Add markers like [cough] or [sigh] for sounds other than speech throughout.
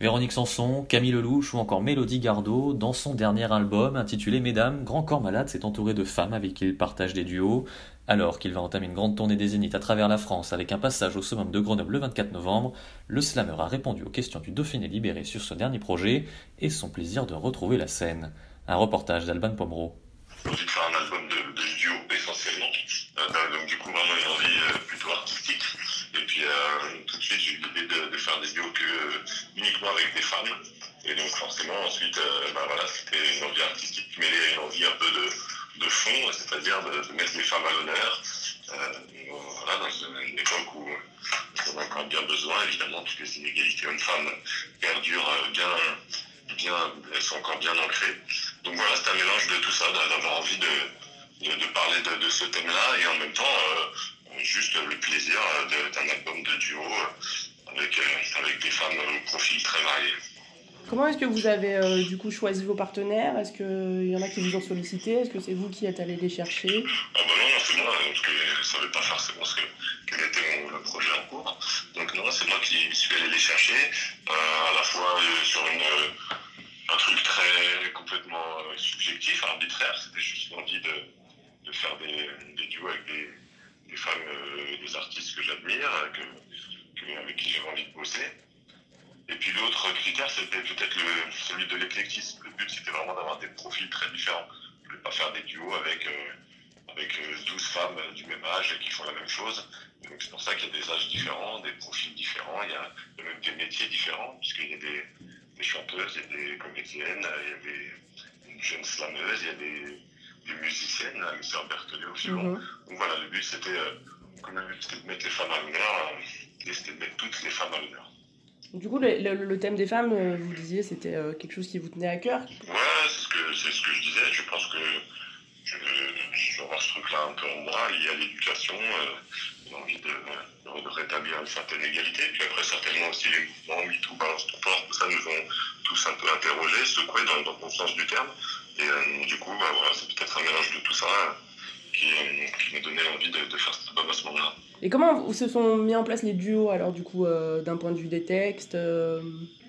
Véronique Sanson, Camille Lelouch ou encore Mélodie Gardot, dans son dernier album intitulé Mesdames, Grand Corps Malade s'est entouré de femmes avec qui il partage des duos. Alors qu'il va entamer une grande tournée des Zéniths à travers la France avec un passage au summum de Grenoble le 24 novembre, le slammer a répondu aux questions du Dauphiné libéré sur ce dernier projet et son plaisir de retrouver la scène. Un reportage d'Alban Pomereau. J'ai faire un album de, duo essentiellement. Euh, donc du coup vraiment une envie euh, plutôt artistique. Et puis euh, tout de suite j'ai eu l'idée faire des duos que euh, uniquement avec des femmes. Et donc forcément ensuite bah, voilà, c'était une envie artistique mêlée à une envie un peu de, de fond, c'est-à-dire de, mettre les femmes à l'honneur. voilà, dans une époque où on a encore bien besoin évidemment, puisque les inégalités hommes-femmes perdurent bien bien, elles sont encore bien ancrées. Donc voilà, c'est un mélange de tout ça, d'avoir envie de, de, parler de, ce thème-là et en même temps euh, juste le plaisir d'un album de duo avec, euh, avec des femmes au profil très variés. Comment est-ce que vous avez euh, du coup choisi vos partenaires? Est-ce qu'il y en a qui vous ont sollicité? Est-ce que c'est vous qui êtes allé les chercher? Ah bah non, c'est moi, parce que je ne savais pas forcément ce que, quel était mon, le projet en cours. Donc non, c'est moi qui suis allé les chercher, euh, à la fois euh, sur une, un truc très complètement euh, subjectif, arbitraire, c'était juste l'envie de, de, faire des, des, duos avec des, des femmes, euh, des artistes que j'admire, que, avec qui j'avais envie de bosser. Et puis l'autre critère, c'était peut-être celui de l'éclectisme. Le but, c'était vraiment d'avoir des profils très différents. Je ne voulais pas faire des duos avec, euh, avec 12 femmes du même âge qui font la même chose. Donc c'est pour ça qu'il y a des âges différents, des profils différents, il y a, il y a même des métiers différents, puisqu'il y a des, des, chanteuses, il y a des comédiennes, il y a des, une jeune slameuse, il y a des, des musiciennes, la sœur Berthelé au. Mm -hmm. Donc voilà, le but c'était, euh, le but c'était de mettre les femmes à l'honneur, euh, c'était de mettre toutes les femmes à l'honneur. Du coup, le, le, le, thème des femmes, euh, vous disiez, c'était euh, quelque chose qui vous tenait à cœur Ouais, c'est ce, que, ce que je disais. Je pense que je, je vais avoir ce truc-là un peu en moi, lié à l'éducation, euh, l'envie de, de, rétablir une certaine égalité. Puis après, certainement aussi les mouvements MeToo, Balance ton port, tout ça nous ont tous un peu interrogés, secoués dans, dans le sens du terme. Et euh, du coup, bah, voilà, c'est peut-être un mélange de tout ça qui, qui m'a donné envie de, de faire cet album à ce moment-là. Et comment se sont mis en place les duos, alors du coup, euh, d'un point de vue des textes euh...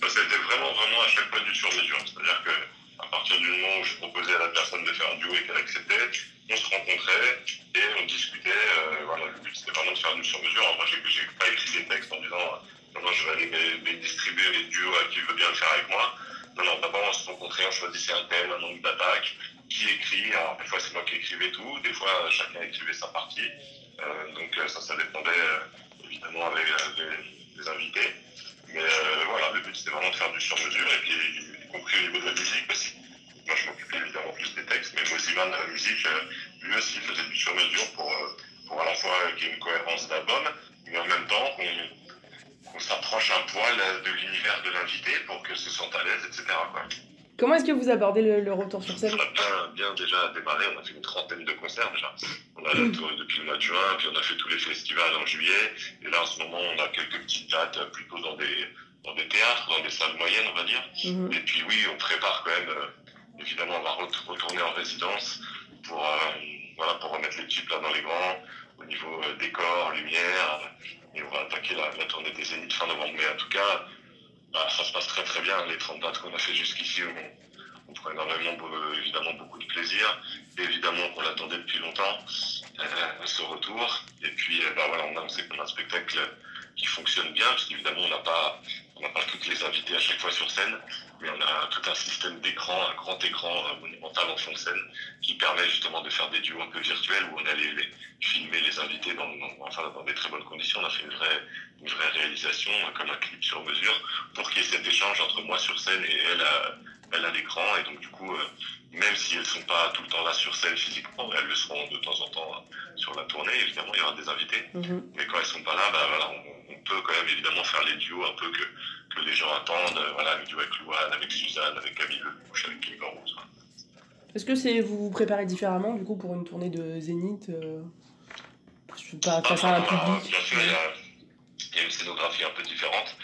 bah, C'était vraiment, vraiment à chaque fois du sur-mesure. C'est-à-dire que à partir du moment où je proposais à la personne de faire un duo et qu'elle acceptait, on se rencontrait et on discutait. Euh, voilà, le but c'était vraiment de faire du sur-mesure. Moi, j'ai, pas écrit des textes en disant non, je vais aller les, les distribuer les duos à qui veut bien le faire avec moi. Non, non, d'abord on se rencontrait, on choisissait un thème, un nombre d'attaques, qui écrit. Alors, des fois, c'est moi qui écrivais tout, des fois, chacun écrivait sa partie. Euh, donc ça, ça dépendait euh, évidemment avec les, invités. Mais euh, voilà, le but c'était vraiment de faire du sur-mesure et puis y compris au niveau de la musique aussi. Moi je m'occupais évidemment plus des textes, mais Moziman la musique, lui aussi faisait du sur-mesure pour, pour à la fois qu'il y ait une cohérence d'album, mais en même temps qu'on qu s'approche un poil de l'univers de l'invité pour que se sente à l'aise, etc. Comment est-ce que vous abordez le, le, retour sur scène On a bien, déjà démarré, on a fait une trentaine de concerts déjà. On a mmh. tourné depuis le mois de juin, puis on a fait tous les festivals en juillet. Et là, en ce moment, on a quelques petites dates plutôt dans des, dans des théâtres, dans des salles moyennes, on va dire. Mmh. Et puis oui, on prépare quand même, euh, évidemment, on va retourner en résidence pour, euh, voilà, pour remettre les petits plats dans les grands, au niveau euh, décor, lumière. Et on va attaquer la, la tournée des Zéniths fin novembre. Mais en tout cas, bah, ça se passe très très bien. Les 30 dates qu'on a fait jusqu'ici, on, prend énormément, évidemment, beaucoup de plaisir. Et évidemment qu'on l'attendait depuis longtemps, euh, ce retour. Et puis, euh, bah, voilà, on a, a un spectacle qui fonctionne bien, parce qu'évidemment, on n'a pas, pas toutes les invités à chaque fois sur scène, mais on a tout un système d'écran, un grand écran euh, monumental en fond de scène qui permet justement de faire des duos un peu virtuels où on allait les, filmer les invités dans, dans, des très bonnes conditions. On a fait une vraie, une vraie réalisation, comme un clip sur mesure, pour qu'il y ait cet échange entre moi sur scène et elle à l'écran. Et donc du coup, euh, même si elles sont pas tout le temps là sur scène physiquement, elles le seront de temps en temps euh, sur la tournée. Évidemment, il y aura des invités. Mhm. Mais quand elles sont pas là, bah, voilà, on, on, peut quand même évidemment faire les duos un peu que, que les gens attendent. Euh, voilà, le duo avec Louane, avec Suzanne, avec Camille Lelouch, avec Kim Rose. Est-ce que c'est vous vous préparez différemment du coup pour une tournée de Zénith euh, je sais pas, face à un public Bien sûr, il y, a, il y a une scénographie un peu différente.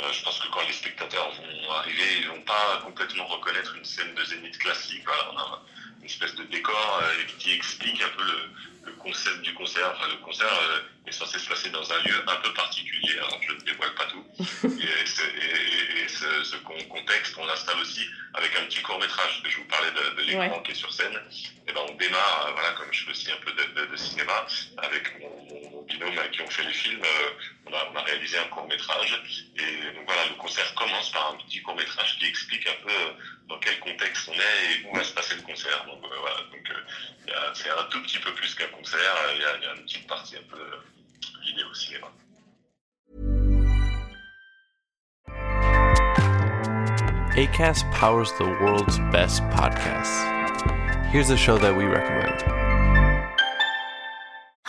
Euh, je pense que quand les spectateurs vont arriver, ils vont pas complètement reconnaître une scène de Zénith classique. Voilà, on a une espèce de décor euh, qui explique un peu le, le, concept du concert. Enfin, le concert euh, est censé se passer dans un lieu un peu particulier, alors je ne dévoile pas tout. [laughs] et, ce, et, et ce, ce, contexte, on l'installe aussi avec un petit court métrage. Je vous parlais de, de l'écran ouais. qui est sur scène. Et ben on démarre, voilà, comme je fais aussi un peu de, de, de cinéma, avec mon, qui on fait les films. Euh, on, a, réalisé un court métrage. Et donc voilà, le concert commence par un petit court métrage qui explique un peu dans quel contexte on est et où va se passer le concert. Donc euh, voilà, donc c'est un tout petit peu plus qu'un concert. Il y, a, y, a, une petite partie un peu vidéo cinéma. ACAST powers the world's best podcasts. Here's a show that we recommend.